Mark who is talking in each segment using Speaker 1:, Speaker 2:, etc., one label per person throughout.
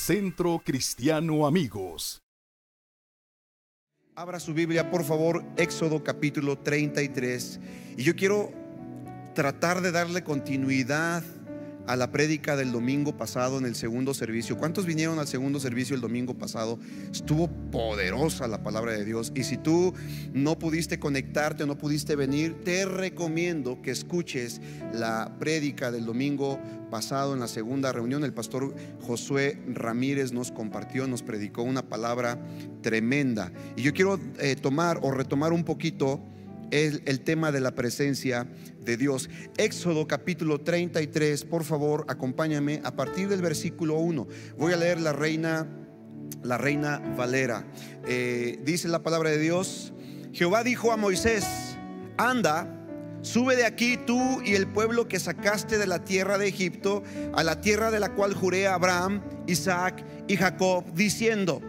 Speaker 1: Centro Cristiano Amigos.
Speaker 2: Abra su Biblia, por favor, Éxodo capítulo 33. Y yo quiero tratar de darle continuidad a la prédica del domingo pasado en el segundo servicio. ¿Cuántos vinieron al segundo servicio el domingo pasado? Estuvo poderosa la palabra de Dios. Y si tú no pudiste conectarte o no pudiste venir, te recomiendo que escuches la prédica del domingo pasado en la segunda reunión. El pastor Josué Ramírez nos compartió, nos predicó una palabra tremenda. Y yo quiero eh, tomar o retomar un poquito el, el tema de la presencia de Dios. Éxodo capítulo 33, por favor, acompáñame a partir del versículo 1. Voy a leer la reina, la reina Valera. Eh, dice la palabra de Dios, Jehová dijo a Moisés, anda, sube de aquí tú y el pueblo que sacaste de la tierra de Egipto, a la tierra de la cual juré a Abraham, Isaac y Jacob, diciendo,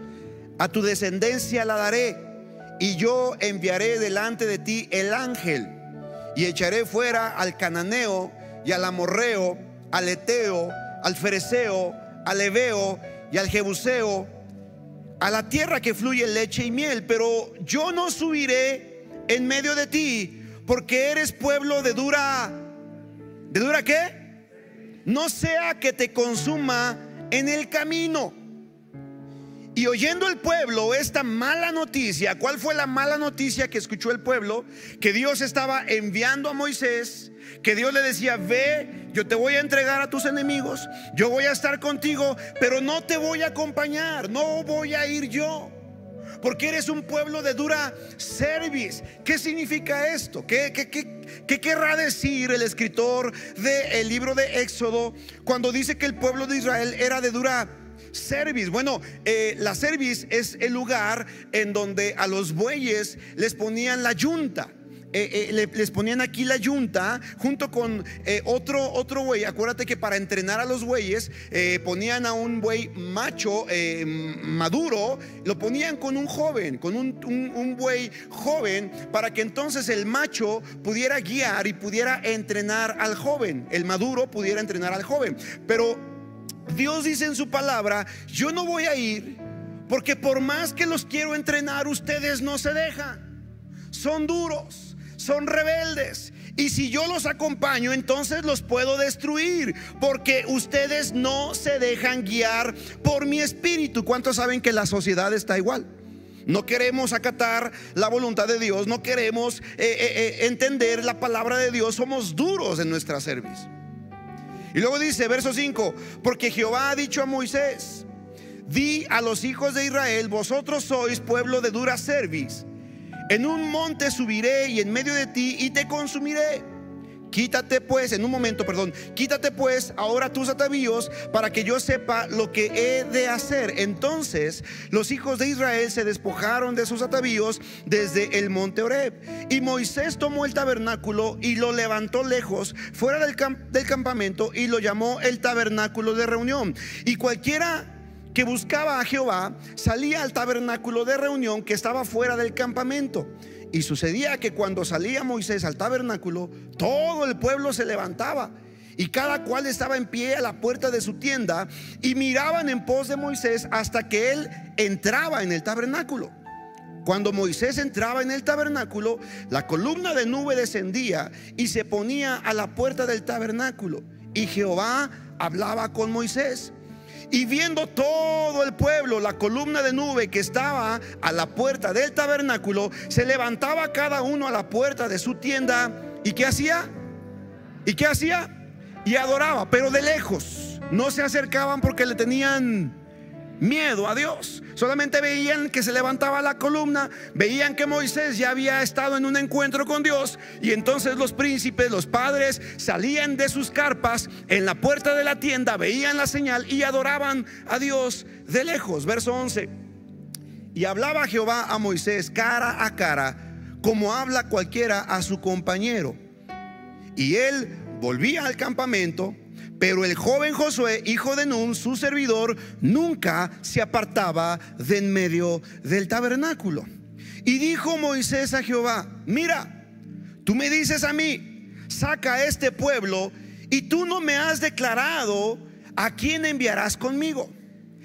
Speaker 2: a tu descendencia la daré y yo enviaré delante de ti el ángel y echaré fuera al cananeo y al amorreo, al eteo, al fereceo, al ebeo y al jebuseo, a la tierra que fluye leche y miel, pero yo no subiré en medio de ti, porque eres pueblo de dura, ¿de dura qué? No sea que te consuma en el camino. Y oyendo el pueblo esta mala noticia, ¿cuál fue la mala noticia que escuchó el pueblo? Que Dios estaba enviando a Moisés, que Dios le decía, ve, yo te voy a entregar a tus enemigos, yo voy a estar contigo, pero no te voy a acompañar, no voy a ir yo. Porque eres un pueblo de dura service. ¿Qué significa esto? ¿Qué, querrá decir el escritor del libro de Éxodo cuando dice que el pueblo de Israel era de dura Service. Bueno, eh, la service es el lugar en donde a los bueyes les ponían la yunta. Eh, eh, les ponían aquí la yunta junto con otro, otro buey. Acuérdate que para entrenar a los bueyes ponían a un buey macho maduro, lo ponían con un joven, con un, un, buey joven, para que entonces el macho pudiera guiar y pudiera entrenar al joven. El maduro pudiera entrenar al joven. Pero Dios dice en su palabra, yo no voy a ir porque por más que los quiero entrenar, ustedes no se dejan. Son duros, son rebeldes. Y si yo los acompaño, entonces los puedo destruir, porque ustedes no se dejan guiar por mi espíritu. ¿Cuántos saben que la sociedad está igual? No queremos acatar la voluntad de Dios, no queremos eh, eh, eh, entender la palabra de Dios, somos duros en nuestra servicio. Y luego dice, verso 5, porque Jehová ha dicho a Moisés, di a los hijos de Israel, vosotros sois pueblo de dura cerviz. En un monte subiré y en medio de ti y te consumiré. Quítate pues, en un momento, perdón, quítate pues ahora tus atavíos para que yo sepa lo que he de hacer. Entonces los hijos de Israel se despojaron de sus atavíos desde el monte Oreb. Y Moisés tomó el tabernáculo y lo levantó lejos, fuera del, del campamento, y lo llamó el tabernáculo de reunión. Y cualquiera que buscaba a Jehová salía al tabernáculo de reunión que estaba fuera del campamento. Y sucedía que cuando salía Moisés al tabernáculo, todo el pueblo se levantaba y cada cual estaba en pie a la puerta de su tienda y miraban en pos de Moisés hasta que él entraba en el tabernáculo. Cuando Moisés entraba en el tabernáculo, la columna de nube descendía y se ponía a la puerta del tabernáculo. Y Jehová hablaba con Moisés. Y viendo todo el pueblo, la columna de nube que estaba a la puerta del tabernáculo, se levantaba cada uno a la puerta de su tienda. ¿Y qué hacía? ¿Y qué hacía? Y adoraba, pero de lejos. No se acercaban porque le tenían miedo a Dios. Solamente veían que se levantaba la columna, veían que Moisés ya había estado en un encuentro con Dios y entonces los príncipes, los padres salían de sus carpas en la puerta de la tienda, veían la señal y adoraban a Dios de lejos. Verso 11. Y hablaba Jehová a Moisés cara a cara, como habla cualquiera a su compañero. Y él volvía al campamento pero el joven Josué, hijo de Nun, su servidor, nunca se apartaba de en medio del tabernáculo. Y dijo Moisés a Jehová, mira, tú me dices a mí, saca a este pueblo y tú no me has declarado a quién enviarás conmigo.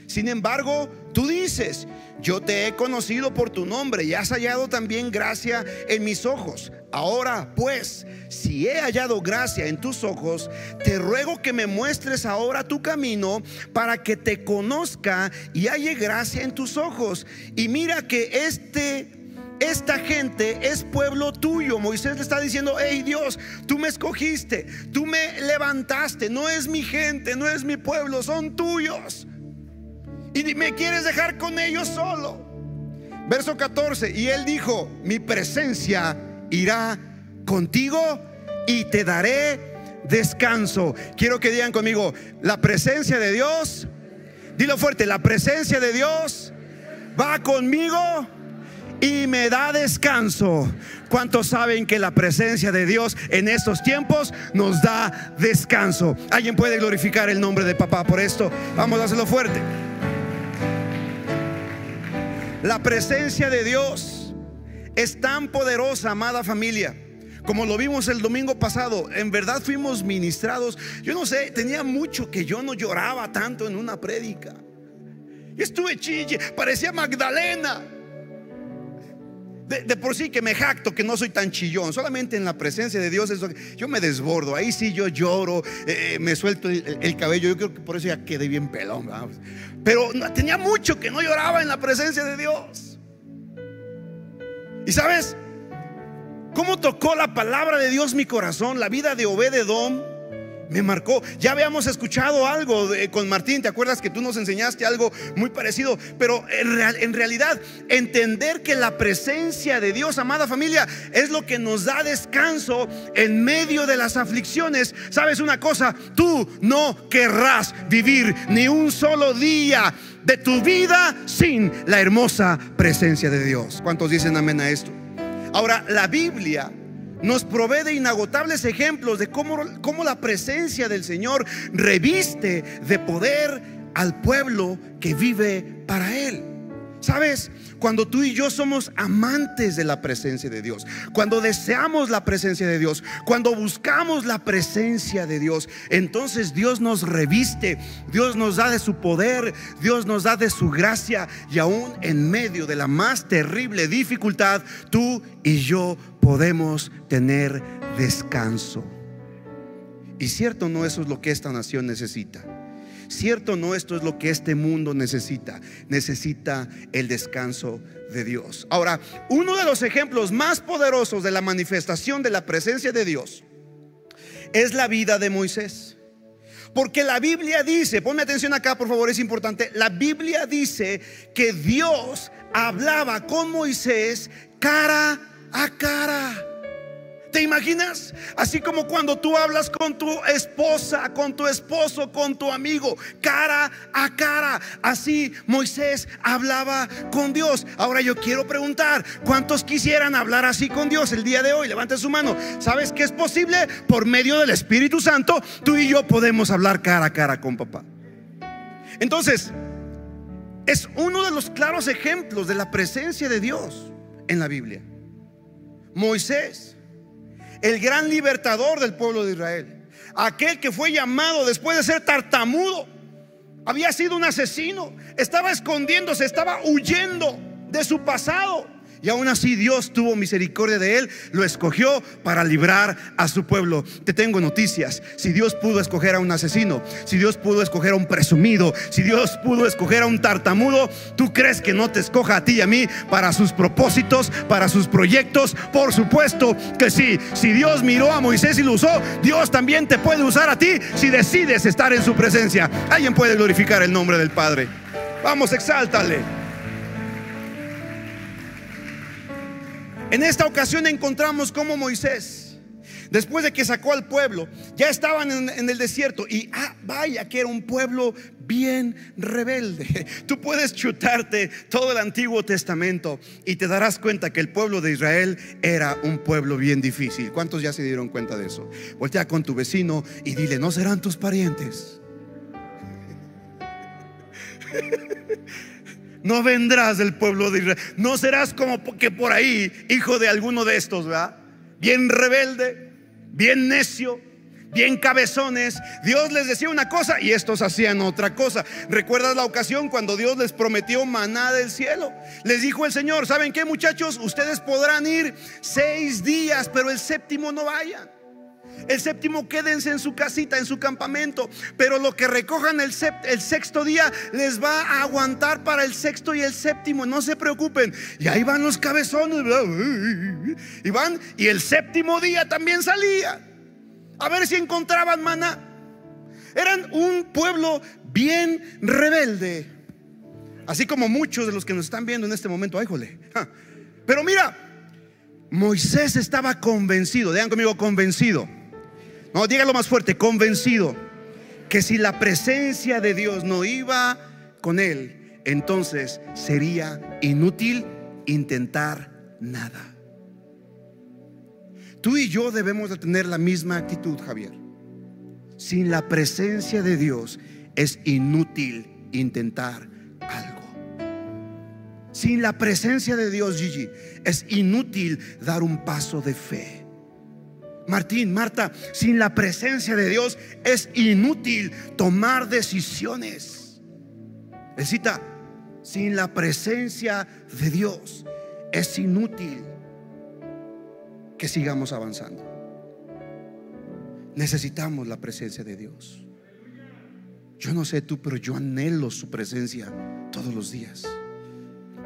Speaker 2: Sin embargo, tú dices, yo te he conocido por tu nombre y has hallado también gracia en mis ojos. Ahora pues, si he hallado gracia en tus ojos, te ruego que me muestres ahora tu camino para que te conozca y halle gracia en tus ojos. Y mira que este esta gente es pueblo tuyo. Moisés le está diciendo, hey Dios, tú me escogiste, tú me levantaste, no es mi gente, no es mi pueblo, son tuyos. Y me quieres dejar con ellos solo. Verso 14, y él dijo, mi presencia irá contigo y te daré descanso. Quiero que digan conmigo, la presencia de Dios, dilo fuerte, la presencia de Dios va conmigo y me da descanso. ¿Cuántos saben que la presencia de Dios en estos tiempos nos da descanso? ¿Alguien puede glorificar el nombre de papá por esto? Vamos a hacerlo fuerte. La presencia de Dios es tan poderosa, amada familia. Como lo vimos el domingo pasado, en verdad fuimos ministrados. Yo no sé, tenía mucho que yo no lloraba tanto en una prédica. Estuve chille, parecía Magdalena. De, por sí que me jacto que no soy tan chillón, solamente en la presencia de Dios eso, yo me desbordo, ahí sí yo lloro, eh, me suelto el, cabello, yo creo que por eso ya quedé bien pelón. Pero tenía mucho que no lloraba en la presencia de Dios. Y sabes, ¿cómo tocó la palabra de Dios mi corazón? La vida de Obededom me marcó. Ya habíamos escuchado algo con Martín, ¿te acuerdas que tú nos enseñaste algo muy parecido? Pero en, en, realidad, entender que la presencia de Dios, amada familia, es lo que nos da descanso en medio de las aflicciones. ¿Sabes una cosa? Tú no querrás vivir ni un solo día de tu vida sin la hermosa presencia de Dios. ¿Cuántos dicen amén a esto? Ahora, la Biblia nos provee de inagotables ejemplos de cómo, cómo la presencia del Señor reviste de poder al pueblo que vive para Él. ¿Sabes? Cuando tú y yo somos amantes de la presencia de Dios, cuando deseamos la presencia de Dios, cuando buscamos la presencia de Dios, entonces Dios nos reviste, Dios nos da de su poder, Dios nos da de su gracia y aún en medio de la más terrible dificultad, tú y yo podemos tener descanso. Y cierto no eso es lo que esta nación necesita. Cierto, no esto es lo que este mundo necesita. Necesita el descanso de Dios. Ahora, uno de los ejemplos más poderosos de la manifestación de la presencia de Dios es la vida de Moisés. Porque la Biblia dice, ponme atención acá por favor, es importante, la Biblia dice que Dios hablaba con Moisés cara a cara. ¿Te imaginas? Así como cuando tú hablas con tu esposa, con tu esposo, con tu amigo, cara a cara. Así Moisés hablaba con Dios. Ahora yo quiero preguntar, ¿cuántos quisieran hablar así con Dios el día de hoy? Levante su mano. ¿Sabes que es posible? Por medio del Espíritu Santo, tú y yo podemos hablar cara a cara con papá. Entonces, es uno de los claros ejemplos de la presencia de Dios en la Biblia. Moisés el gran libertador del pueblo de Israel, aquel que fue llamado después de ser tartamudo, había sido un asesino, estaba escondiéndose, estaba huyendo de su pasado. Y aún así Dios tuvo misericordia de él, lo escogió para librar a su pueblo. Te tengo noticias. Si Dios pudo escoger a un asesino, si Dios pudo escoger a un presumido, si Dios pudo escoger a un tartamudo, ¿tú crees que no te escoja a ti y a mí para sus propósitos, para sus proyectos? Por supuesto que sí. Si Dios miró a Moisés y lo usó, Dios también te puede usar a ti si decides estar en su presencia. Alguien puede glorificar el nombre del Padre. Vamos, exáltale. En esta ocasión encontramos como Moisés, después de que sacó al pueblo, ya estaban en, el desierto y ah, vaya que era un pueblo bien rebelde. Tú puedes chutarte todo el Antiguo Testamento y te darás cuenta que el pueblo de Israel era un pueblo bien difícil. ¿Cuántos ya se dieron cuenta de eso? Voltea con tu vecino y dile, no serán tus parientes. No vendrás del pueblo de Israel. No serás como que por ahí, hijo de alguno de estos, ¿verdad? Bien rebelde, bien necio, bien cabezones, Dios les decía una cosa y estos hacían otra cosa. ¿Recuerdas la ocasión cuando Dios les prometió maná del cielo? Les dijo el Señor, ¿saben qué muchachos? Ustedes podrán ir seis días, pero el séptimo no vayan. El séptimo quédense en su casita, en su campamento. Pero lo que recojan el, sexto día les va a aguantar para el sexto y el séptimo. No se preocupen. Y ahí van los cabezones. Y van. Y el séptimo día también salía. A ver si encontraban maná. Eran un pueblo bien rebelde. Así como muchos de los que nos están viendo en este momento. Ay, jole. Pero mira, Moisés estaba convencido. Digan conmigo, convencido no, dígalo más fuerte, convencido que si la presencia de Dios no iba con él, entonces sería inútil intentar nada. Tú y yo debemos de tener la misma actitud, Javier. Sin la presencia de Dios es inútil intentar algo. Sin la presencia de Dios, Gigi, es inútil dar un paso de fe. Martín, Marta, sin la presencia de Dios es inútil tomar decisiones. Necesita, sin la presencia de Dios es inútil que sigamos avanzando. Necesitamos la presencia de Dios. Yo no sé tú, pero yo anhelo su presencia todos los días.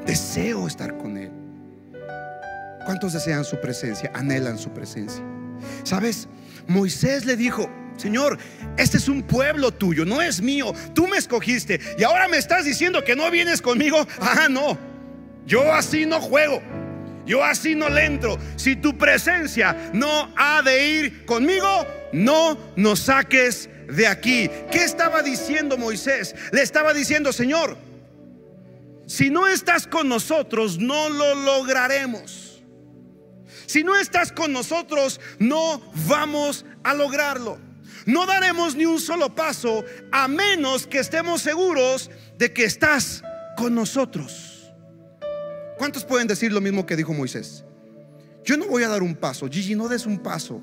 Speaker 2: Deseo estar con Él. ¿Cuántos desean su presencia? Anhelan su presencia. ¿Sabes? Moisés le dijo, Señor, este es un pueblo tuyo, no es mío. Tú me escogiste y ahora me estás diciendo que no vienes conmigo. Ah, no. Yo así no juego. Yo así no le entro. Si tu presencia no ha de ir conmigo, no nos saques de aquí. ¿Qué estaba diciendo Moisés? Le estaba diciendo, Señor, si no estás con nosotros, no lo lograremos. Si no estás con nosotros, no vamos a lograrlo. No daremos ni un solo paso a menos que estemos seguros de que estás con nosotros. ¿Cuántos pueden decir lo mismo que dijo Moisés? Yo no voy a dar un paso, Gigi, no des un paso,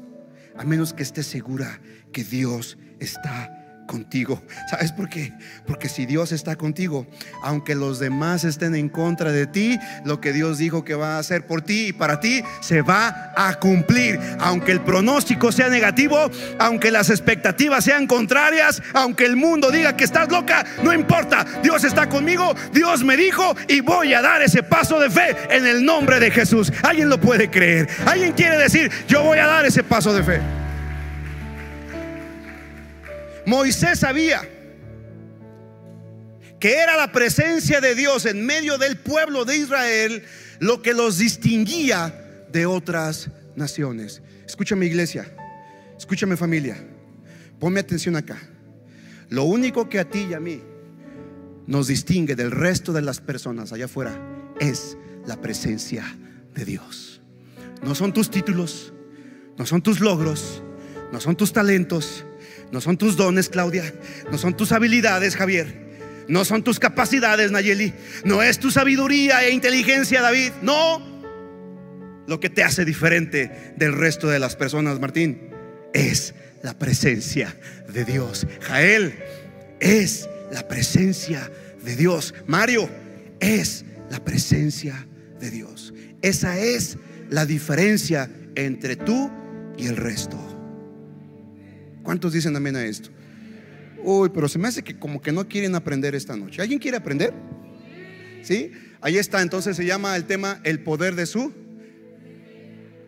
Speaker 2: a menos que estés segura que Dios está contigo. ¿Sabes por qué? Porque si Dios está contigo, aunque los demás estén en contra de ti, lo que Dios dijo que va a hacer por ti y para ti se va a cumplir. Aunque el pronóstico sea negativo, aunque las expectativas sean contrarias, aunque el mundo diga que estás loca, no importa. Dios está conmigo, Dios me dijo y voy a dar ese paso de fe en el nombre de Jesús. ¿Alguien lo puede creer? ¿Alguien quiere decir, yo voy a dar ese paso de fe? Moisés sabía que era la presencia de Dios en medio del pueblo de Israel lo que los distinguía de otras naciones. Escúchame iglesia, escúchame familia, ponme atención acá. Lo único que a ti y a mí nos distingue del resto de las personas allá afuera es la presencia de Dios. No son tus títulos, no son tus logros, no son tus talentos, no son tus dones, Claudia. No son tus habilidades, Javier. No son tus capacidades, Nayeli. No es tu sabiduría e inteligencia, David. No. Lo que te hace diferente del resto de las personas, Martín, es la presencia de Dios. Jael es la presencia de Dios. Mario es la presencia de Dios. Esa es la diferencia entre tú y el resto. ¿Cuántos dicen amén a esto? Uy, pero se me hace que como que no quieren aprender esta noche. ¿Alguien quiere aprender? ¿Sí? Ahí está, entonces se llama el tema el poder de su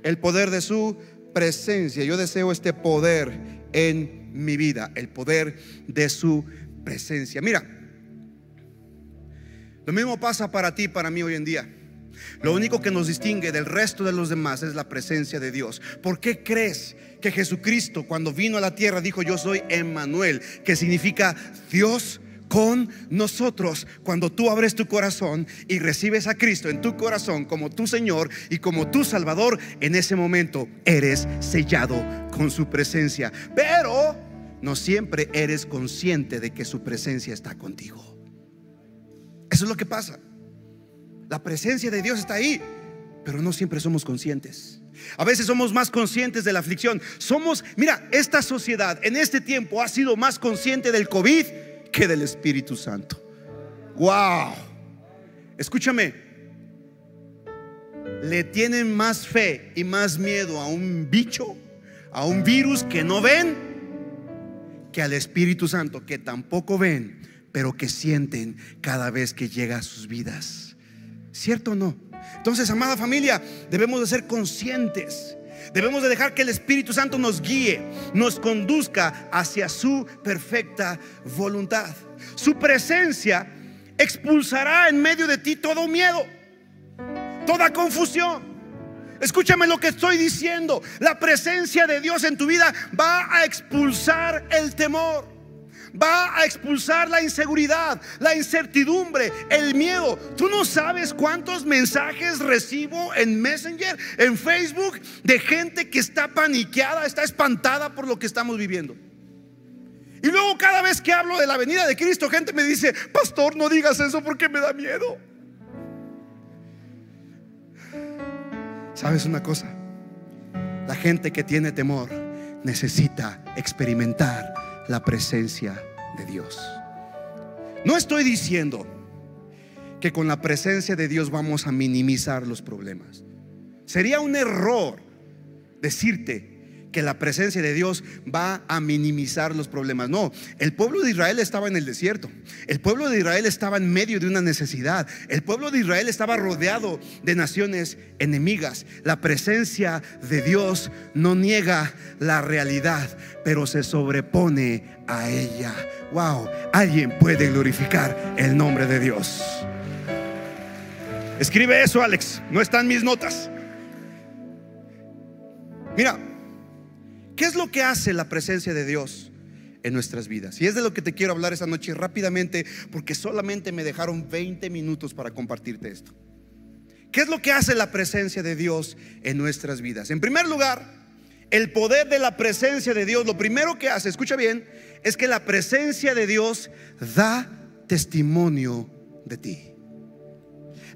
Speaker 2: el poder de su presencia. Yo deseo este poder en mi vida, el poder de su presencia. Mira, lo mismo pasa para ti, para mí hoy en día. Lo único que nos distingue del resto de los demás es la presencia de Dios. ¿Por qué crees que Jesucristo cuando vino a la tierra dijo yo soy Emmanuel, que significa Dios con nosotros. Cuando tú abres tu corazón y recibes a Cristo en tu corazón como tu Señor y como tu Salvador, en ese momento eres sellado con su presencia. Pero no siempre eres consciente de que su presencia está contigo. Eso es lo que pasa. La presencia de Dios está ahí, pero no siempre somos conscientes. A veces somos más conscientes de la aflicción. Somos, mira, esta sociedad en este tiempo ha sido más consciente del COVID que del Espíritu Santo. Wow. Escúchame. Le tienen más fe y más miedo a un bicho, a un virus que no ven, que al Espíritu Santo, que tampoco ven, pero que sienten cada vez que llega a sus vidas. ¿Cierto o no? Entonces, amada familia, debemos de ser conscientes. Debemos de dejar que el Espíritu Santo nos guíe, nos conduzca hacia su perfecta voluntad. Su presencia expulsará en medio de ti todo miedo, toda confusión. Escúchame lo que estoy diciendo. La presencia de Dios en tu vida va a expulsar el temor va a expulsar la inseguridad, la incertidumbre, el miedo. Tú no sabes cuántos mensajes recibo en Messenger, en Facebook, de gente que está paniqueada, está espantada por lo que estamos viviendo. Y luego cada vez que hablo de la venida de Cristo, gente me dice, pastor, no digas eso porque me da miedo. ¿Sabes una cosa? La gente que tiene temor necesita experimentar la presencia de Dios. No estoy diciendo que con la presencia de Dios vamos a minimizar los problemas. Sería un error decirte que la presencia de Dios va a minimizar los problemas. No, el pueblo de Israel estaba en el desierto. El pueblo de Israel estaba en medio de una necesidad. El pueblo de Israel estaba rodeado de naciones enemigas. La presencia de Dios no niega la realidad, pero se sobrepone a ella. Wow, alguien puede glorificar el nombre de Dios. Escribe eso, Alex. No están mis notas. Mira, ¿Qué es lo que hace la presencia de Dios en nuestras vidas? Y es de lo que te quiero hablar esa noche rápidamente porque solamente me dejaron 20 minutos para compartirte esto. ¿Qué es lo que hace la presencia de Dios en nuestras vidas? En primer lugar, el poder de la presencia de Dios, lo primero que hace, escucha bien, es que la presencia de Dios da testimonio de ti.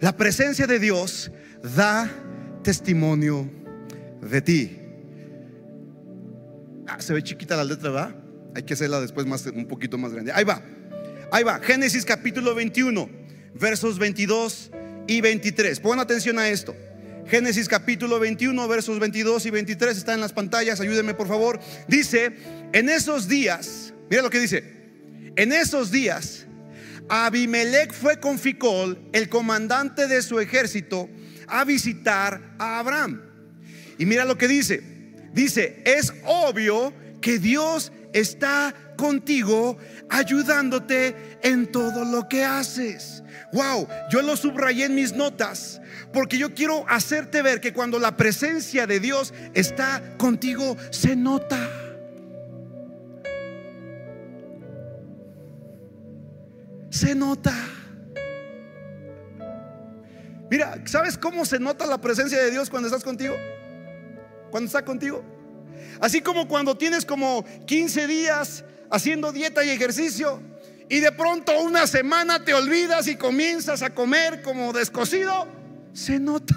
Speaker 2: La presencia de Dios da testimonio de ti. Ah, se ve chiquita la letra, ¿va? Hay que hacerla después más, un poquito más grande. Ahí va. Ahí va. Génesis capítulo 21, versos 22 y 23. Pon atención a esto. Génesis capítulo 21, versos 22 y 23 está en las pantallas. Ayúdenme por favor. Dice, en esos días, mira lo que dice. En esos días, Abimelech fue con Ficol, el comandante de su ejército, a visitar a Abraham. Y mira lo que dice. Dice, es obvio que Dios está contigo ayudándote en todo lo que haces. Wow, yo lo subrayé en mis notas porque yo quiero hacerte ver que cuando la presencia de Dios está contigo se nota. Se nota. Mira, ¿sabes cómo se nota la presencia de Dios cuando estás contigo? Cuando está contigo. Así como cuando tienes como 15 días haciendo dieta y ejercicio y de pronto una semana te olvidas y comienzas a comer como descosido, se nota.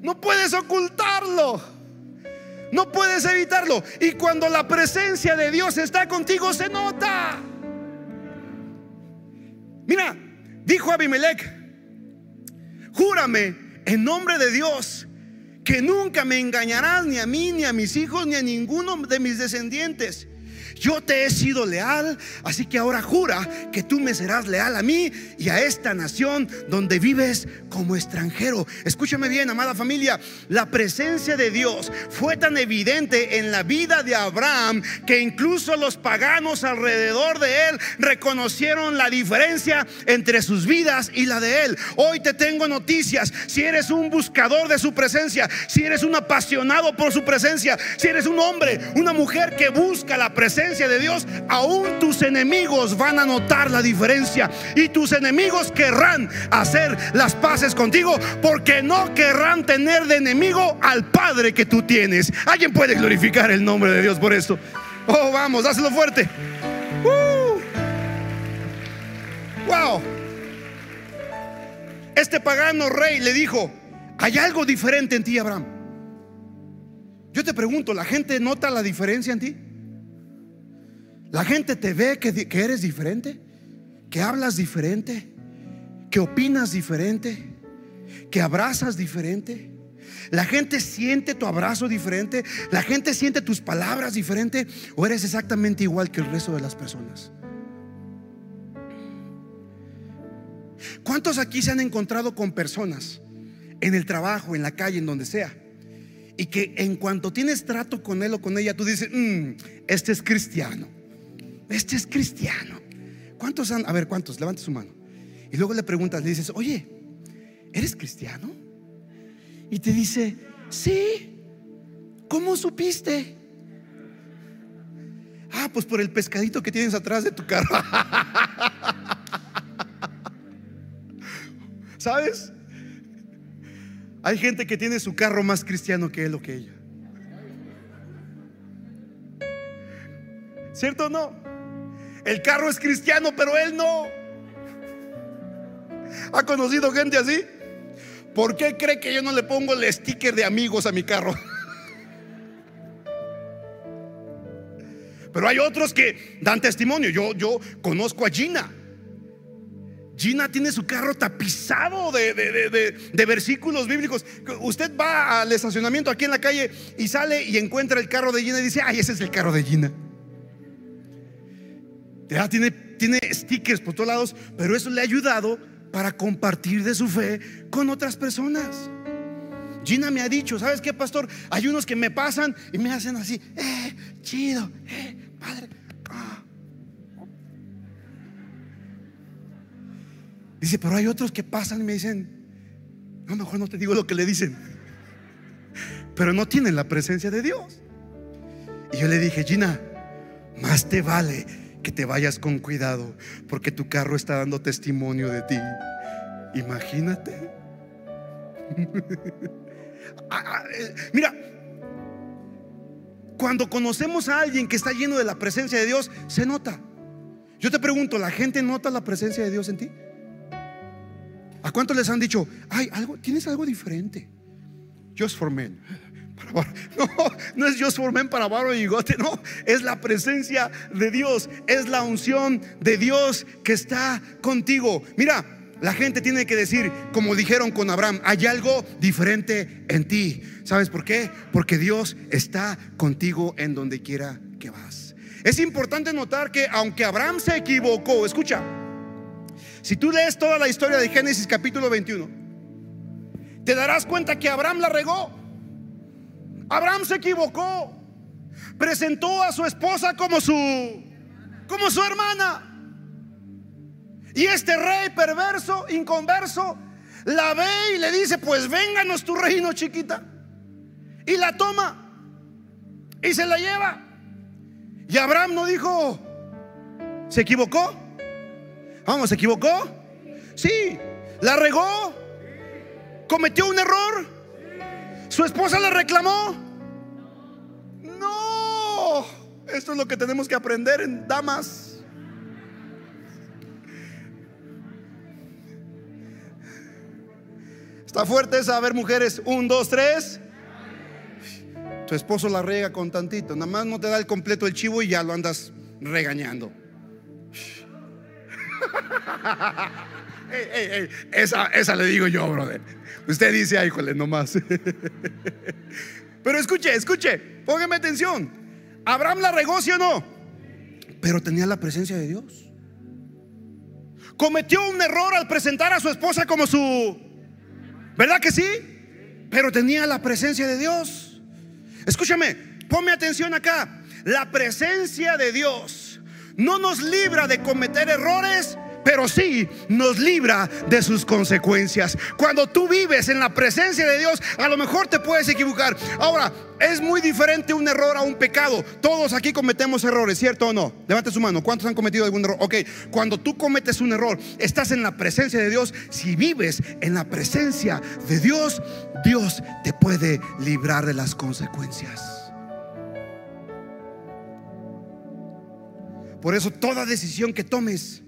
Speaker 2: No puedes ocultarlo. No puedes evitarlo. Y cuando la presencia de Dios está contigo, se nota. Mira, dijo Abimelech, júrame en nombre de Dios que nunca me engañarás ni a mí, ni a mis hijos, ni a ninguno de mis descendientes yo te he sido leal, así que ahora jura que tú me serás leal a mí y a esta nación donde vives como extranjero. Escúchame bien, amada familia, la presencia de Dios fue tan evidente en la vida de Abraham que incluso los paganos alrededor de él reconocieron la diferencia entre sus vidas y la de él. Hoy te tengo noticias, si eres un buscador de su presencia, si eres un apasionado por su presencia, si eres un hombre, una mujer que busca la presencia, de Dios, aún tus enemigos van a notar la diferencia. Y tus enemigos querrán hacer las paces contigo porque no querrán tener de enemigo al Padre que tú tienes. Alguien puede glorificar el nombre de Dios por esto. Oh, vamos, hazlo fuerte. Uh. Wow. este pagano rey le dijo, hay algo diferente en ti, Abraham. Yo te pregunto, ¿la gente nota la diferencia en ti? ¿La gente te ve que, eres diferente? ¿Que hablas diferente? ¿Que opinas diferente? ¿Que abrazas diferente? La gente siente tu abrazo diferente. La gente siente tus palabras diferente. O eres exactamente igual que el resto de las personas. ¿Cuántos aquí se han encontrado con personas en el trabajo, en la calle, en donde sea? Y que en cuanto tienes trato con él o con ella, tú dices, mm, este es cristiano. Este es cristiano. ¿Cuántos han? A ver, ¿cuántos? Levante su mano. Y luego le preguntas, le dices, oye, ¿eres cristiano? Y te dice, sí, ¿cómo supiste? Ah, pues por el pescadito que tienes atrás de tu carro. ¿Sabes? Hay gente que tiene su carro más cristiano que él o que ella. ¿Cierto o no? El carro es cristiano, pero él no. ¿Ha conocido gente así? ¿Por qué cree que yo no le pongo el sticker de amigos a mi carro? Pero hay otros que dan testimonio. Yo, yo conozco a Gina. Gina tiene su carro tapizado de, de, versículos bíblicos. Usted va al estacionamiento aquí en la calle y sale y encuentra el carro de Gina y dice, ay, ese es el carro de Gina. Ya tiene, tiene stickers por todos lados, pero eso le ha ayudado para compartir de su fe con otras personas. Gina me ha dicho, ¿sabes qué, pastor? Hay unos que me pasan y me hacen así, eh, chido, eh, padre. Ah". Dice, pero hay otros que pasan y me dicen, no, mejor no te digo lo que le dicen, pero no tienen la presencia de Dios. Y yo le dije, Gina, más te vale que te vayas con cuidado, porque tu carro está dando testimonio de ti. Imagínate. Ah, ah, eh, mira, cuando conocemos a alguien que está lleno de la presencia de Dios, se nota. Yo te pregunto, ¿la gente nota la presencia de Dios en ti? ¿A cuántos les han dicho, ay, algo, tienes algo diferente? Just for men. No, no es Dios formen para barro y bigote, no, es la presencia de Dios, es la unción de Dios que está contigo. Mira, la gente tiene que decir, como dijeron con Abraham, hay algo diferente en ti. ¿Sabes por qué? Porque Dios está contigo en donde quiera que vas. Es importante notar que aunque Abraham se equivocó, escucha, si tú lees toda la historia de Génesis capítulo 21, te darás cuenta que Abraham la regó. Abraham se equivocó. Presentó a su esposa como su como su hermana. Y este rey perverso, inconverso, la ve y le dice, "Pues vénganos tu reino, chiquita." Y la toma y se la lleva. Y Abraham no dijo, ¿se equivocó? Vamos, ¿se equivocó? Sí, la regó, cometió un error. ¿Su esposa le reclamó? No. Esto es lo que tenemos que aprender en damas. Está fuerte esa, a ver mujeres, un, dos, tres. Tu esposo la rega con tantito, nada más no te da el completo el chivo y ya lo andas regañando. esa, esa le digo yo, brother. Usted dice, ay, híjole, nomás. Pero escuche, escuche, póngame atención. Abraham la regó, ¿sí o no? Pero tenía la presencia de Dios. Cometió un error al presentar a su esposa como su... ¿Verdad que sí? Pero tenía la presencia de Dios. Escúchame, ponme atención acá. La presencia de Dios no nos libra de cometer errores, pero sí nos libra de sus consecuencias. Cuando tú vives en la presencia de Dios, a lo mejor te puedes equivocar. Ahora, es muy diferente un error a un pecado. Todos aquí cometemos errores, ¿cierto o no? Levante su mano. ¿Cuántos han cometido algún error? Ok, cuando tú cometes un error, estás en la presencia de Dios. Si vives en la presencia de Dios, Dios te puede librar de las consecuencias. Por eso toda decisión que tomes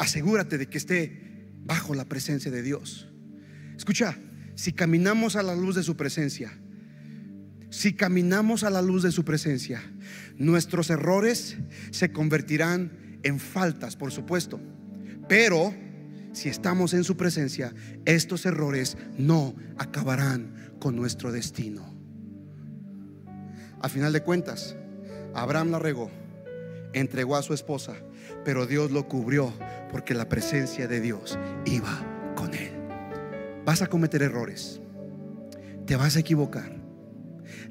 Speaker 2: asegúrate de que esté bajo la presencia de Dios. Escucha, si caminamos a la luz de su presencia, si caminamos a la luz de su presencia, nuestros errores se convertirán en faltas, por supuesto. Pero si estamos en su presencia, estos errores no acabarán con nuestro destino. A final de cuentas, Abraham la regó, entregó a su esposa, pero Dios lo cubrió porque la presencia de Dios iba con él. Vas a cometer errores, te vas a equivocar,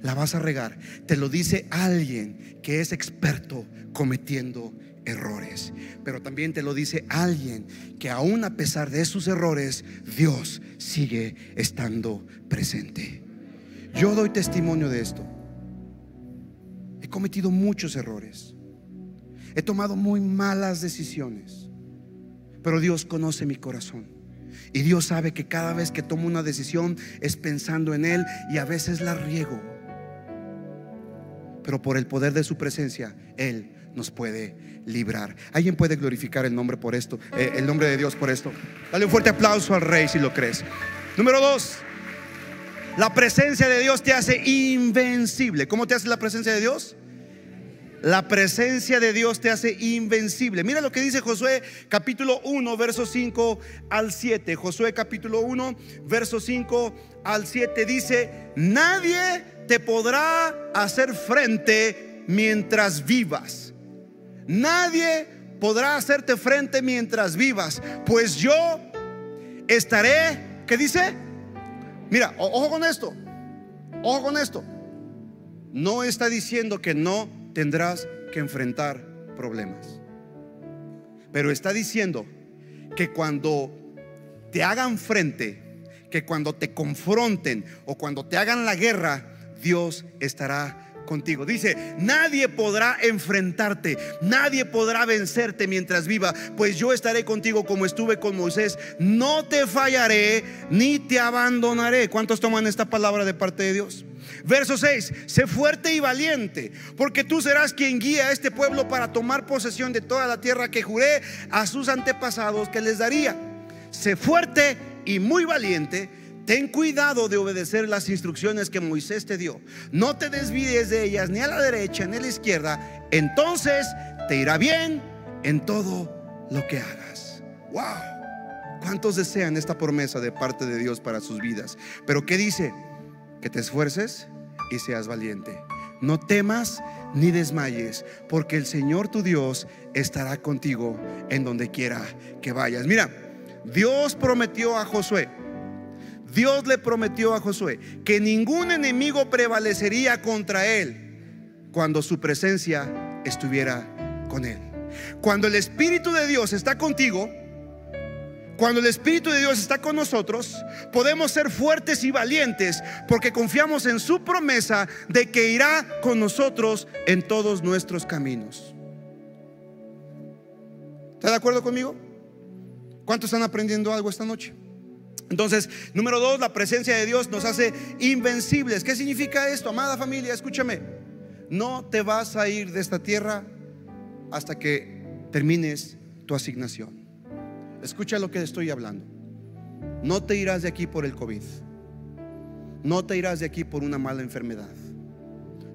Speaker 2: la vas a regar. Te lo dice alguien que es experto cometiendo errores. Pero también te lo dice alguien que aún a pesar de sus errores, Dios sigue estando presente. Yo doy testimonio de esto. He cometido muchos errores. He tomado muy malas decisiones. Pero Dios conoce mi corazón. Y Dios sabe que cada vez que tomo una decisión es pensando en Él y a veces la riego. Pero por el poder de su presencia, Él nos puede librar. ¿Alguien puede glorificar el nombre por esto? Eh, el nombre de Dios por esto. Dale un fuerte aplauso al rey si lo crees. Número dos. La presencia de Dios te hace invencible. ¿Cómo te hace la presencia de Dios? La presencia de Dios te hace invencible. Mira lo que dice Josué capítulo 1, verso 5 al 7. Josué capítulo 1, verso 5 al 7 dice, nadie te podrá hacer frente mientras vivas. Nadie podrá hacerte frente mientras vivas, pues yo estaré, ¿qué dice? Mira, ojo con esto, ojo con esto. No está diciendo que no tendrás que enfrentar problemas, pero está diciendo que cuando te hagan frente, que cuando te confronten o cuando te hagan la guerra, Dios estará contigo. Dice, nadie podrá enfrentarte, nadie podrá vencerte mientras viva, pues yo estaré contigo como estuve con Moisés. No te fallaré ni te abandonaré. ¿Cuántos toman esta palabra de parte de Dios? Verso 6, sé fuerte y valiente, porque tú serás quien guía a este pueblo para tomar posesión de toda la tierra que juré a sus antepasados que les daría. Sé fuerte y muy valiente Ten cuidado de obedecer las instrucciones que Moisés te dio. No te desvíes de ellas ni a la derecha ni a la izquierda. Entonces te irá bien en todo lo que hagas. Wow. ¿Cuántos desean esta promesa de parte de Dios para sus vidas? Pero ¿qué dice? Que te esfuerces y seas valiente. No temas ni desmayes, porque el Señor tu Dios estará contigo en donde quiera que vayas. Mira, Dios prometió a Josué Dios le prometió a Josué que ningún enemigo prevalecería contra él cuando su presencia estuviera con él. Cuando el Espíritu de Dios está contigo, cuando el Espíritu de Dios está con nosotros, podemos ser fuertes y valientes porque confiamos en su promesa de que irá con nosotros en todos nuestros caminos. ¿Está de acuerdo conmigo? ¿Cuántos están aprendiendo algo esta noche? Entonces, número dos, la presencia de Dios nos hace invencibles. ¿Qué significa esto, amada familia? Escúchame, no te vas a ir de esta tierra hasta que termines tu asignación. Escucha lo que estoy hablando. No te irás de aquí por el COVID. No te irás de aquí por una mala enfermedad.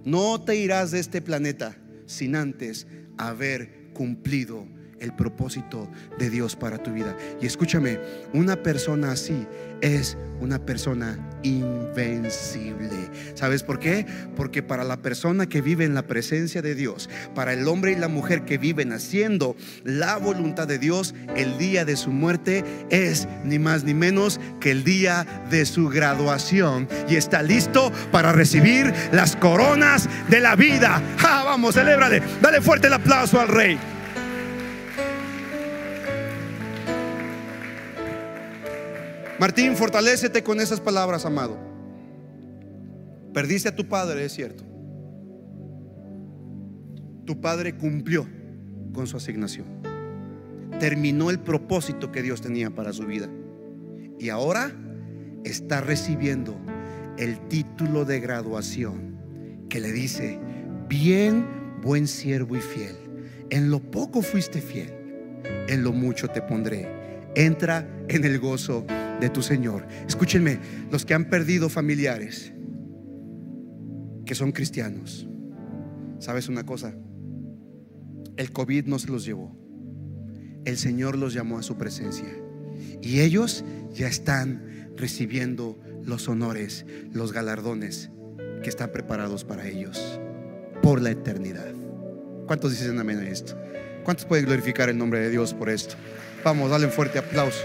Speaker 2: No te irás de este planeta sin antes haber cumplido el propósito de Dios para tu vida. Y escúchame, una persona así es una persona invencible. ¿Sabes por qué? Porque para la persona que vive en la presencia de Dios, para el hombre y la mujer que viven haciendo la voluntad de Dios, el día de su muerte es ni más ni menos que el día de su graduación. Y está listo para recibir las coronas de la vida. Vamos, celébrale. Dale fuerte el aplauso al rey. Martín, fortalécete con esas palabras, amado. Perdiste a tu padre, es cierto. Tu padre cumplió con su asignación. Terminó el propósito que Dios tenía para su vida. Y ahora está recibiendo el título de graduación que le dice, bien, buen siervo y fiel. En lo poco fuiste fiel, en lo mucho te pondré. Entra en el gozo de tu Señor. Escúchenme, los que han perdido familiares, que son cristianos, ¿sabes una cosa? El COVID no se los llevó. El Señor los llamó a su presencia. Y ellos ya están recibiendo los honores, los galardones que están preparados para ellos por la eternidad. ¿Cuántos dicen amén a esto? ¿Cuántos pueden glorificar el nombre de Dios por esto? Vamos, dale un fuerte aplauso.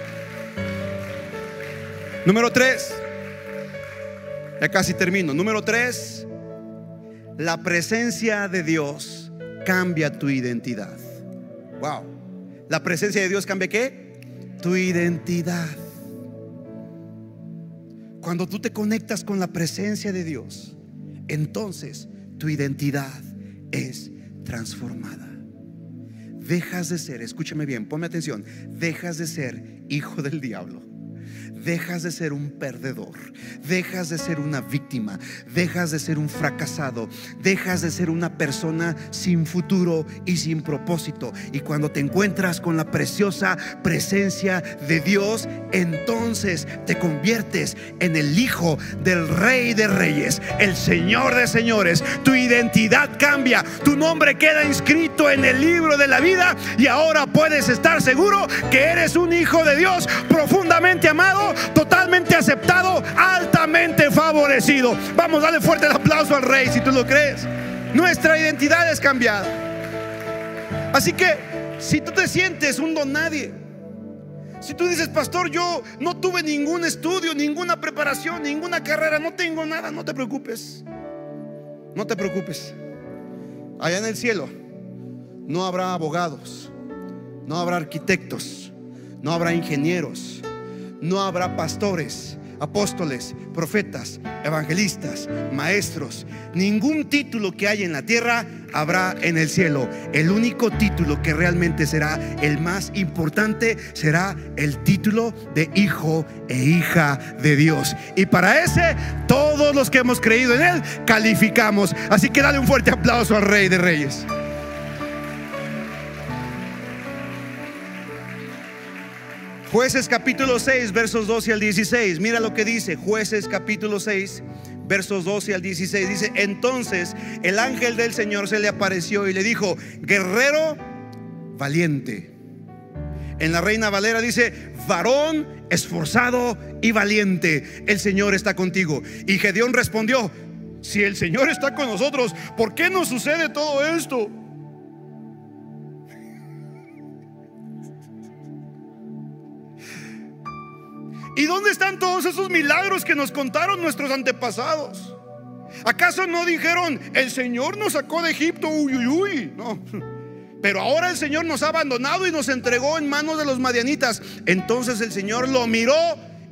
Speaker 2: Número tres. Ya casi termino. Número tres. La presencia de Dios cambia tu identidad. Wow. La presencia de Dios cambia qué? Tu identidad. Cuando tú te conectas con la presencia de Dios, entonces tu identidad es transformada. Dejas de ser, escúchame bien, ponme atención, dejas de ser hijo del diablo dejas de ser un perdedor, dejas de ser una víctima, dejas de ser un fracasado, dejas de ser una persona sin futuro y sin propósito. Y cuando te encuentras con la preciosa presencia de Dios, entonces te conviertes en el hijo del rey de reyes, el señor de señores. Tu identidad cambia, tu nombre queda inscrito en el libro de la vida y ahora puedes estar seguro que eres un hijo de Dios profundamente amado totalmente aceptado, altamente favorecido. Vamos, dale fuerte el aplauso al rey si tú lo crees. Nuestra identidad es cambiada. Así que si tú te sientes un don nadie, si tú dices, pastor, yo no tuve ningún estudio, ninguna preparación, ninguna carrera, no tengo nada, no te preocupes. No te preocupes. Allá en el cielo no habrá abogados, no habrá arquitectos, no habrá ingenieros, no habrá pastores, apóstoles, profetas, evangelistas, maestros. Ningún título que hay en la tierra habrá en el cielo. El único título que realmente será el más importante será el título de hijo e hija de Dios. Y para ese, todos los que hemos creído en Él calificamos. Así que dale un fuerte aplauso al Rey de Reyes. Jueces capítulo 6, versos 12 al 16. Mira lo que dice. Jueces capítulo 6, versos 12 al 16. Dice, entonces el ángel del Señor se le apareció y le dijo, guerrero valiente. En la Reina Valera dice, varón esforzado y valiente, el Señor está contigo. Y Gedeón respondió, si el Señor está con nosotros, ¿por qué nos sucede todo esto? ¿Y dónde están todos esos milagros que nos contaron nuestros antepasados? ¿Acaso no dijeron, el Señor nos sacó de Egipto, uy, uy, uy? No. Pero ahora el Señor nos ha abandonado y nos entregó en manos de los madianitas. Entonces el Señor lo miró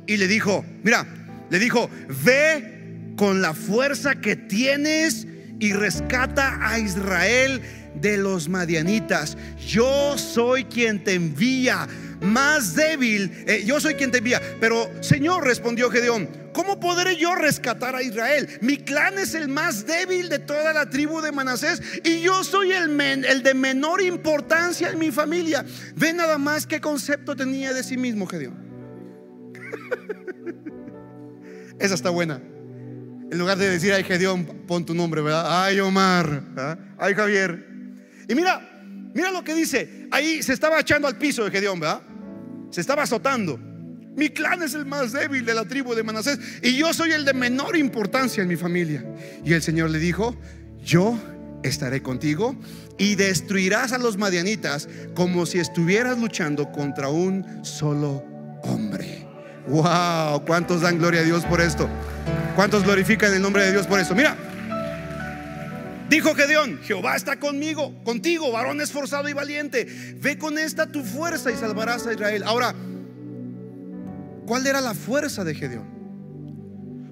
Speaker 2: y le dijo, mira, le dijo, ve con la fuerza que tienes y rescata a Israel de los madianitas. Yo soy quien te envía más débil, eh, yo soy quien te envía. Pero Señor, respondió Gedeón, ¿cómo podré yo rescatar a Israel? Mi clan es el más débil de toda la tribu de Manasés y yo soy el, el de menor importancia en mi familia. Ve nada más qué concepto tenía de sí mismo Gedeón. Esa está buena. En lugar de decir, ay Gedeón, pon tu nombre, ¿verdad? Ay Omar, ay Javier. Y mira, Mira lo que dice. Ahí se estaba echando al piso de Gedeón, ¿verdad? Se estaba azotando. Mi clan es el más débil de la tribu de Manasés y yo soy el de menor importancia en mi familia. Y el Señor le dijo, yo estaré contigo y destruirás a los madianitas como si estuvieras luchando contra un solo hombre. Wow, ¿cuántos dan gloria a Dios por esto? ¿Cuántos glorifican el nombre de Dios por esto? Mira, Dijo Gedeón, Jehová está conmigo, contigo, varón esforzado y valiente. Ve con esta tu fuerza y salvarás a Israel. Ahora, ¿cuál era la fuerza de Gedeón?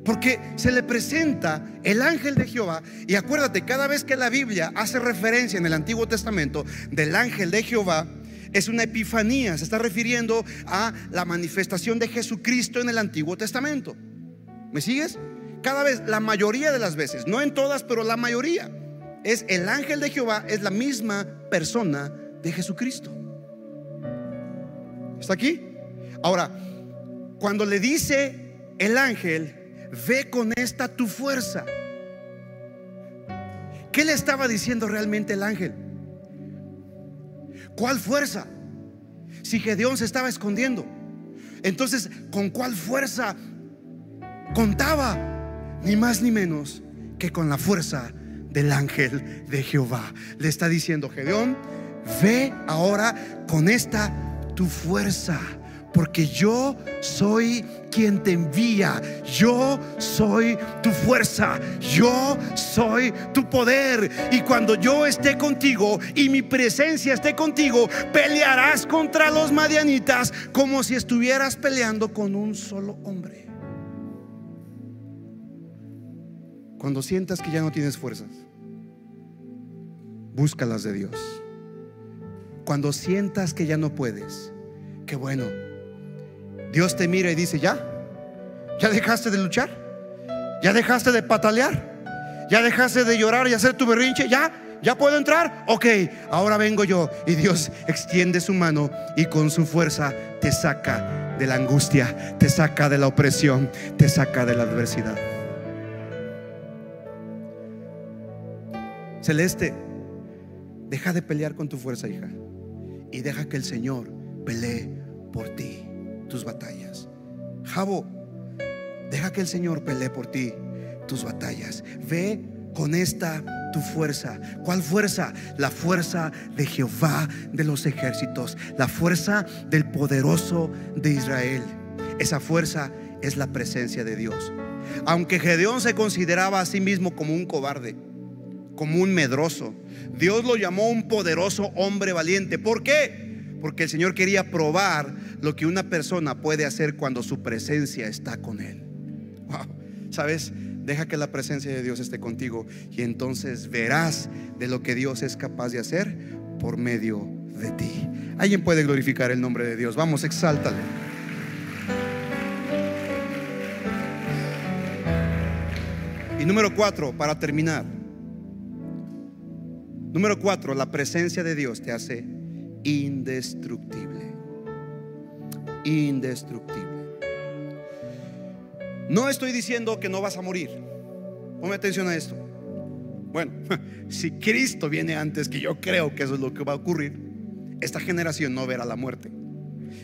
Speaker 2: Porque se le presenta el ángel de Jehová. Y acuérdate, cada vez que la Biblia hace referencia en el Antiguo Testamento del ángel de Jehová, es una epifanía. Se está refiriendo a la manifestación de Jesucristo en el Antiguo Testamento. ¿Me sigues? Cada vez, la mayoría de las veces, no en todas, pero la mayoría es el ángel de Jehová, es la misma persona de Jesucristo. ¿Está aquí? Ahora, cuando le dice el ángel, ve con esta tu fuerza. ¿Qué le estaba diciendo realmente el ángel? ¿Cuál fuerza? Si Gedeón se estaba escondiendo. Entonces, ¿con cuál fuerza contaba? Ni más ni menos que con la fuerza del ángel de Jehová. Le está diciendo, Gedeón, ve ahora con esta tu fuerza porque yo soy quien te envía, yo soy tu fuerza, yo soy tu poder. Y cuando yo esté contigo y mi presencia esté contigo, pelearás contra los madianitas como si estuvieras peleando con un solo hombre. Cuando sientas que ya no tienes fuerzas, búscalas de Dios. Cuando sientas que ya no puedes, qué bueno Dios te mira y dice, ya, ya dejaste de luchar, ya dejaste de patalear, ya dejaste de llorar y hacer tu berrinche, ya, ya puedo entrar, ok, ahora vengo yo y Dios extiende su mano y con su fuerza te saca de la angustia, te saca de la opresión, te saca de la adversidad. Celeste, deja de pelear con tu fuerza, hija, y deja que el Señor pelee por ti tus batallas. Jabo, deja que el Señor pelee por ti tus batallas. Ve con esta tu fuerza. ¿Cuál fuerza? La fuerza de Jehová de los ejércitos, la fuerza del poderoso de Israel. Esa fuerza es la presencia de Dios. Aunque Gedeón se consideraba a sí mismo como un cobarde, como un medroso, Dios lo llamó un poderoso hombre valiente. ¿Por qué? Porque el Señor quería probar lo que una persona puede hacer cuando su presencia está con él. ¿Sabes? Deja que la presencia de Dios esté contigo y entonces verás de lo que Dios es capaz de hacer por medio de ti. Alguien puede glorificar el nombre de Dios. Vamos, exáltale. Y número cuatro, para terminar. Número cuatro, la presencia de Dios te hace indestructible indestructible. No estoy diciendo que no vas a morir. Ponme atención a esto. Bueno, si Cristo viene antes, que yo creo que eso es lo que va a ocurrir, esta generación no verá la muerte.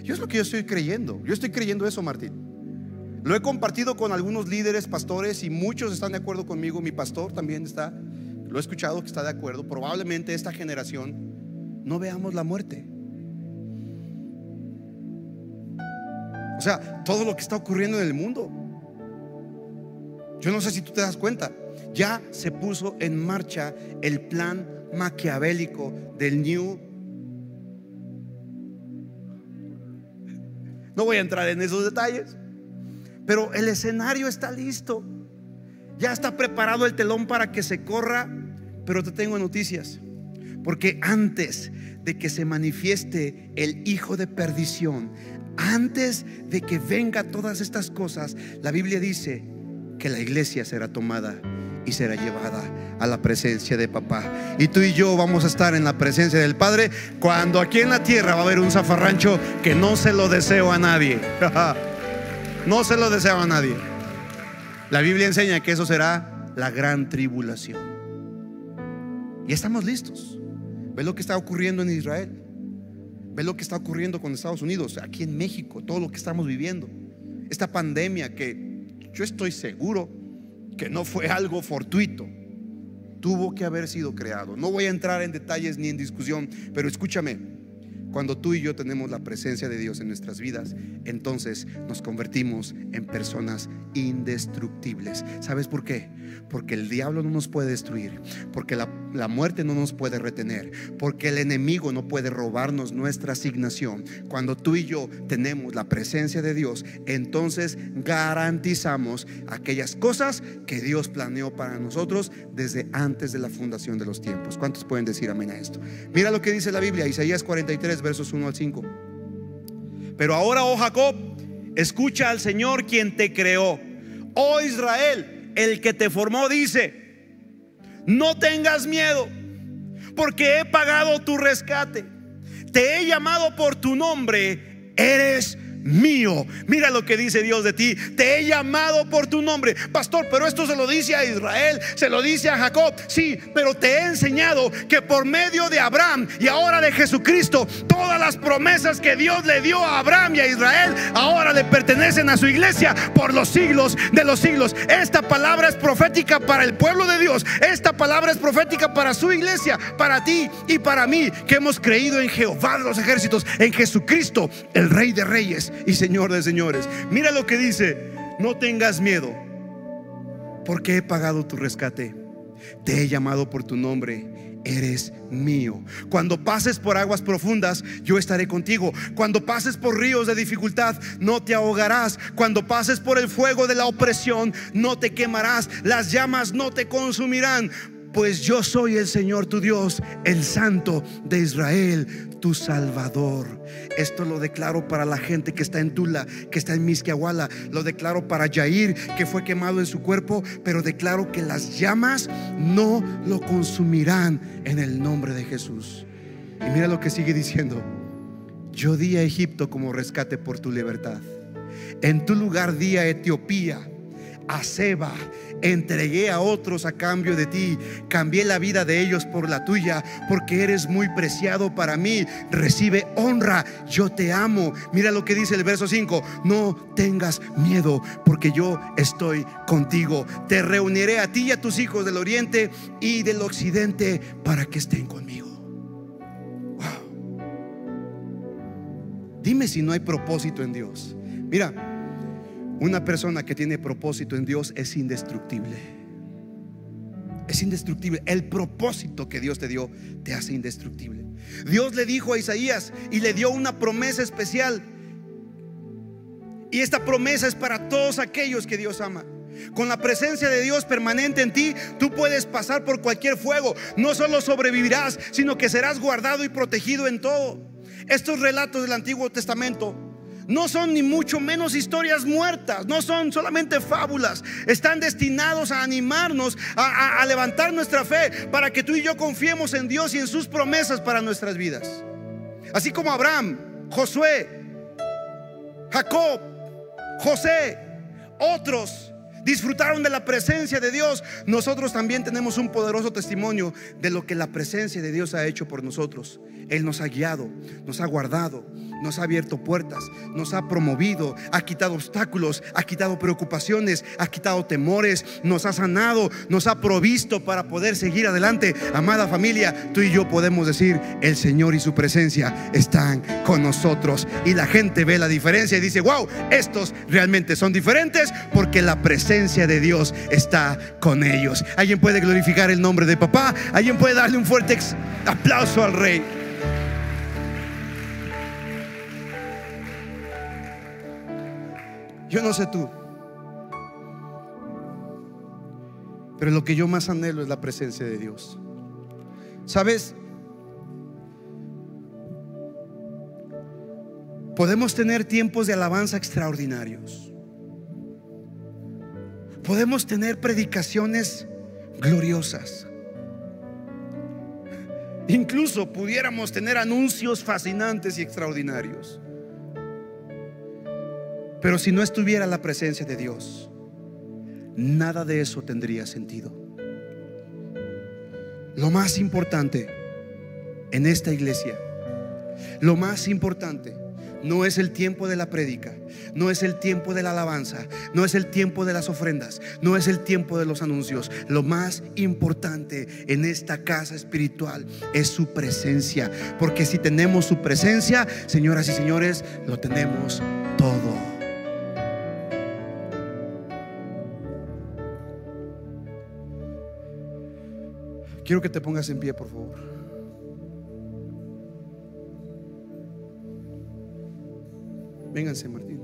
Speaker 2: Y es lo que yo estoy creyendo. Yo estoy creyendo eso, Martín. Lo he compartido con algunos líderes, pastores, y muchos están de acuerdo conmigo. Mi pastor también está, lo he escuchado que está de acuerdo. Probablemente esta generación no veamos la muerte. O sea, todo lo que está ocurriendo en el mundo. Yo no sé si tú te das cuenta. Ya se puso en marcha el plan maquiavélico del New. No voy a entrar en esos detalles. Pero el escenario está listo. Ya está preparado el telón para que se corra. Pero te tengo noticias. Porque antes de que se manifieste el hijo de perdición, antes de que venga todas estas cosas, la Biblia dice que la iglesia será tomada y será llevada a la presencia de papá. Y tú y yo vamos a estar en la presencia del Padre cuando aquí en la tierra va a haber un zafarrancho que no se lo deseo a nadie. no se lo deseo a nadie. La Biblia enseña que eso será la gran tribulación. Y estamos listos. ¿Ves lo que está ocurriendo en Israel? Ve lo que está ocurriendo con Estados Unidos, aquí en México, todo lo que estamos viviendo. Esta pandemia que yo estoy seguro que no fue algo fortuito, tuvo que haber sido creado. No voy a entrar en detalles ni en discusión, pero escúchame, cuando tú y yo tenemos la presencia de Dios en nuestras vidas, entonces nos convertimos en personas indestructibles. ¿Sabes por qué? Porque el diablo no nos puede destruir, porque la, la, muerte no nos puede retener, porque el enemigo no puede robarnos nuestra asignación. Cuando tú y yo tenemos la presencia de Dios, entonces garantizamos aquellas cosas que Dios planeó para nosotros desde antes de la fundación de los tiempos. ¿Cuántos pueden decir amén a esto? Mira lo que dice la Biblia, Isaías 43, versos 1 al 5. Pero ahora, oh Jacob, escucha al Señor quien te creó. Oh Israel, el que te formó dice, no tengas miedo, porque he pagado tu rescate. Te he llamado por tu nombre, eres mío. Mira lo que dice Dios de ti. Te he llamado por tu nombre. Pastor, pero esto se lo dice a Israel, se lo dice a Jacob. Sí, pero te he enseñado que por medio de Abraham y ahora de Jesucristo, todas las promesas que Dios le dio a Abraham y a Israel, ahora le pertenecen a su iglesia por los siglos de los siglos. Esta palabra es profética para el pueblo de Dios. Esta palabra es profética para su iglesia, para ti y para mí, que hemos creído en Jehová de los ejércitos, en Jesucristo, el Rey de Reyes y Señor de Señores. Mira lo que dice, no tengas miedo, porque he pagado tu rescate. Te he llamado por tu nombre eres mío. Cuando pases por aguas profundas, yo estaré contigo. Cuando pases por ríos de dificultad, no te ahogarás. Cuando pases por el fuego de la opresión, no te quemarás. Las llamas no te consumirán pues yo soy el Señor tu Dios, el Santo de Israel, tu Salvador. Esto lo declaro para la gente que está en Tula, que está en Misquiahuala. Lo declaro para Jair, que fue quemado en su cuerpo, pero declaro que las llamas no lo consumirán en el nombre de Jesús. Y mira lo que sigue diciendo. Yo di a Egipto como rescate por tu libertad. En tu lugar di a Etiopía, a Seba entregué a otros a cambio de ti, cambié la vida de ellos por la tuya, porque eres muy preciado para mí. Recibe honra, yo te amo. Mira lo que dice el verso 5, no tengas miedo, porque yo estoy contigo. Te reuniré a ti y a tus hijos del oriente y del occidente para que estén conmigo. Dime si no hay propósito en Dios. Mira, una persona que tiene propósito en Dios es indestructible. Es indestructible. El propósito que Dios te dio te hace indestructible. Dios le dijo a Isaías y le dio una promesa especial. Y esta promesa es para todos aquellos que Dios ama. Con la presencia de Dios permanente en ti, tú puedes pasar por cualquier fuego. No solo sobrevivirás, sino que serás guardado y protegido en todo. Estos relatos del Antiguo Testamento no son ni mucho menos historias muertas, no son solamente fábulas. Están destinados a animarnos, a, levantar nuestra fe, para que tú y yo confiemos en Dios y en sus promesas para nuestras vidas. Así como Abraham, Josué, Jacob, José, otros disfrutaron de la presencia de Dios, nosotros también tenemos un poderoso testimonio de lo que la presencia de Dios ha hecho por nosotros. Él nos ha guiado, nos ha guardado, nos ha abierto puertas, nos ha promovido, ha quitado obstáculos, ha quitado preocupaciones, ha quitado temores, nos ha sanado, nos ha provisto para poder seguir adelante. Amada familia, tú y yo podemos decir, el Señor y su presencia están con nosotros. Y la gente ve la diferencia y dice, wow, estos realmente son diferentes porque la presencia de Dios está con ellos. Alguien puede glorificar el nombre de papá, alguien puede darle un fuerte aplauso al rey. Yo no sé tú. Pero lo que yo más anhelo es la presencia de Dios. ¿Sabes? Podemos tener tiempos de alabanza extraordinarios. Podemos tener predicaciones gloriosas. Incluso pudiéramos tener anuncios fascinantes y extraordinarios. Pero si no estuviera la presencia de Dios, nada de eso tendría sentido. Lo más importante en esta iglesia, lo más importante no es el tiempo de la prédica, no es el tiempo de la alabanza, no es el tiempo de las ofrendas, no es el tiempo de los anuncios. Lo más importante en esta casa espiritual es su presencia, porque si tenemos su presencia, señoras y señores, lo tenemos todo. Quiero que te pongas en pie, por favor. Vénganse, Martín.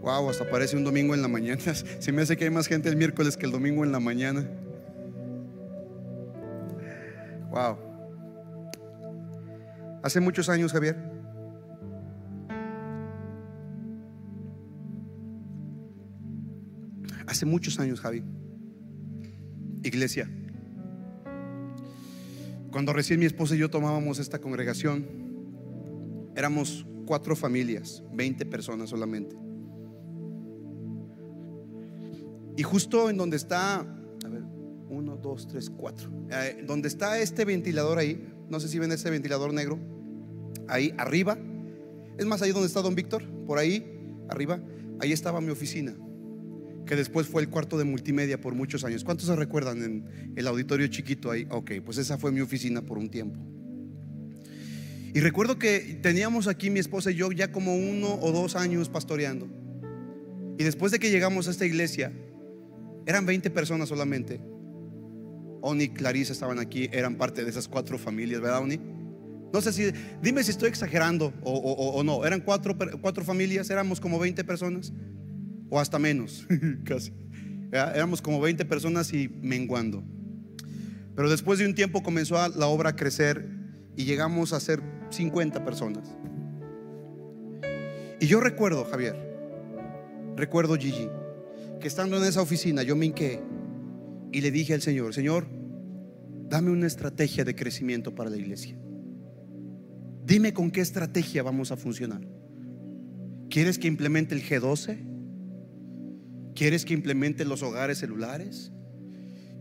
Speaker 2: Wow, hasta parece un domingo en la mañana. Se me hace que hay más gente el miércoles que el domingo en la mañana. Wow. Hace muchos años, Javier, Hace muchos años, Javi. Iglesia. Cuando recién mi esposa y yo tomábamos esta congregación, éramos cuatro familias, 20 personas solamente. Y justo en donde está, a ver, uno, dos, tres, cuatro, eh, donde está este ventilador ahí, no sé si ven ese ventilador negro, ahí arriba, es más ahí donde está don Víctor, por ahí arriba, ahí estaba mi oficina, que después fue el cuarto de multimedia por muchos años. ¿Cuántos se recuerdan en el auditorio chiquito ahí? Ok, pues esa fue mi oficina por un tiempo. Y recuerdo que teníamos aquí mi esposa y yo ya como uno o dos años pastoreando. Y después de que llegamos a esta iglesia, eran 20 personas solamente. Oni y Clarisa estaban aquí, eran parte de esas cuatro familias, ¿verdad, Oni? No sé si, dime si estoy exagerando o, no. Eran cuatro, cuatro familias, éramos como 20 personas, o hasta menos, casi. Éramos como 20 personas y menguando. Pero después de un tiempo comenzó la obra a crecer y llegamos a ser 50 personas. Y yo recuerdo, Javier, recuerdo Gigi, que estando en esa oficina yo me hinqué y le dije al Señor, Señor, dame una estrategia de crecimiento para la iglesia. Dime con qué estrategia vamos a funcionar. ¿Quieres que implemente el G12? ¿Quieres que implemente los hogares celulares?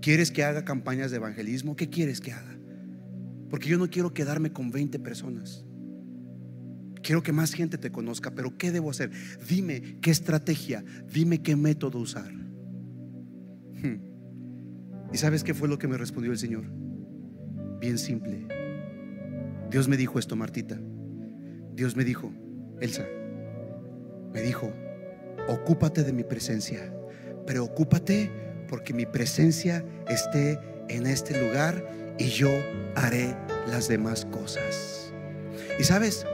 Speaker 2: ¿Quieres que haga campañas de evangelismo? ¿Qué quieres que haga? Porque yo no quiero quedarme con 20 personas. Quiero que más gente te conozca, pero ¿qué debo hacer? Dime qué estrategia, dime qué método usar. Hmm. ¿Y sabes qué fue lo que me respondió el Señor? Bien simple. Dios me dijo esto, Martita. Dios me dijo, Elsa, me dijo, ocúpate de mi presencia, preocúpate porque mi presencia esté en este lugar y yo haré las demás cosas. Y sabes,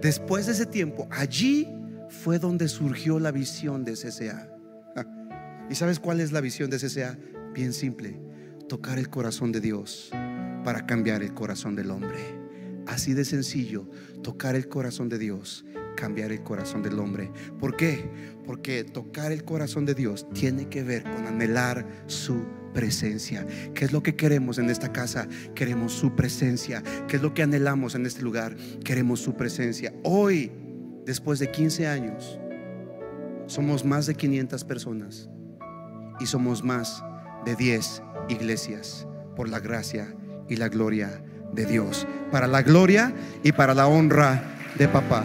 Speaker 2: Después de ese tiempo, allí fue donde surgió la visión de CCA. ¿Y sabes cuál es la visión de CCA? Bien simple, tocar el corazón de Dios para cambiar el corazón del hombre. Así de sencillo, tocar el corazón de Dios, cambiar el corazón del hombre. ¿Por qué? Porque tocar el corazón de Dios tiene que ver con anhelar su presencia. ¿Qué es lo que queremos en esta casa? Queremos su presencia. ¿Qué es lo que anhelamos en este lugar? Queremos su presencia. Hoy, después de 15 años, somos más de 500 personas y somos más de 10 iglesias por la gracia y la gloria de Dios. Para la gloria y para la honra de papá.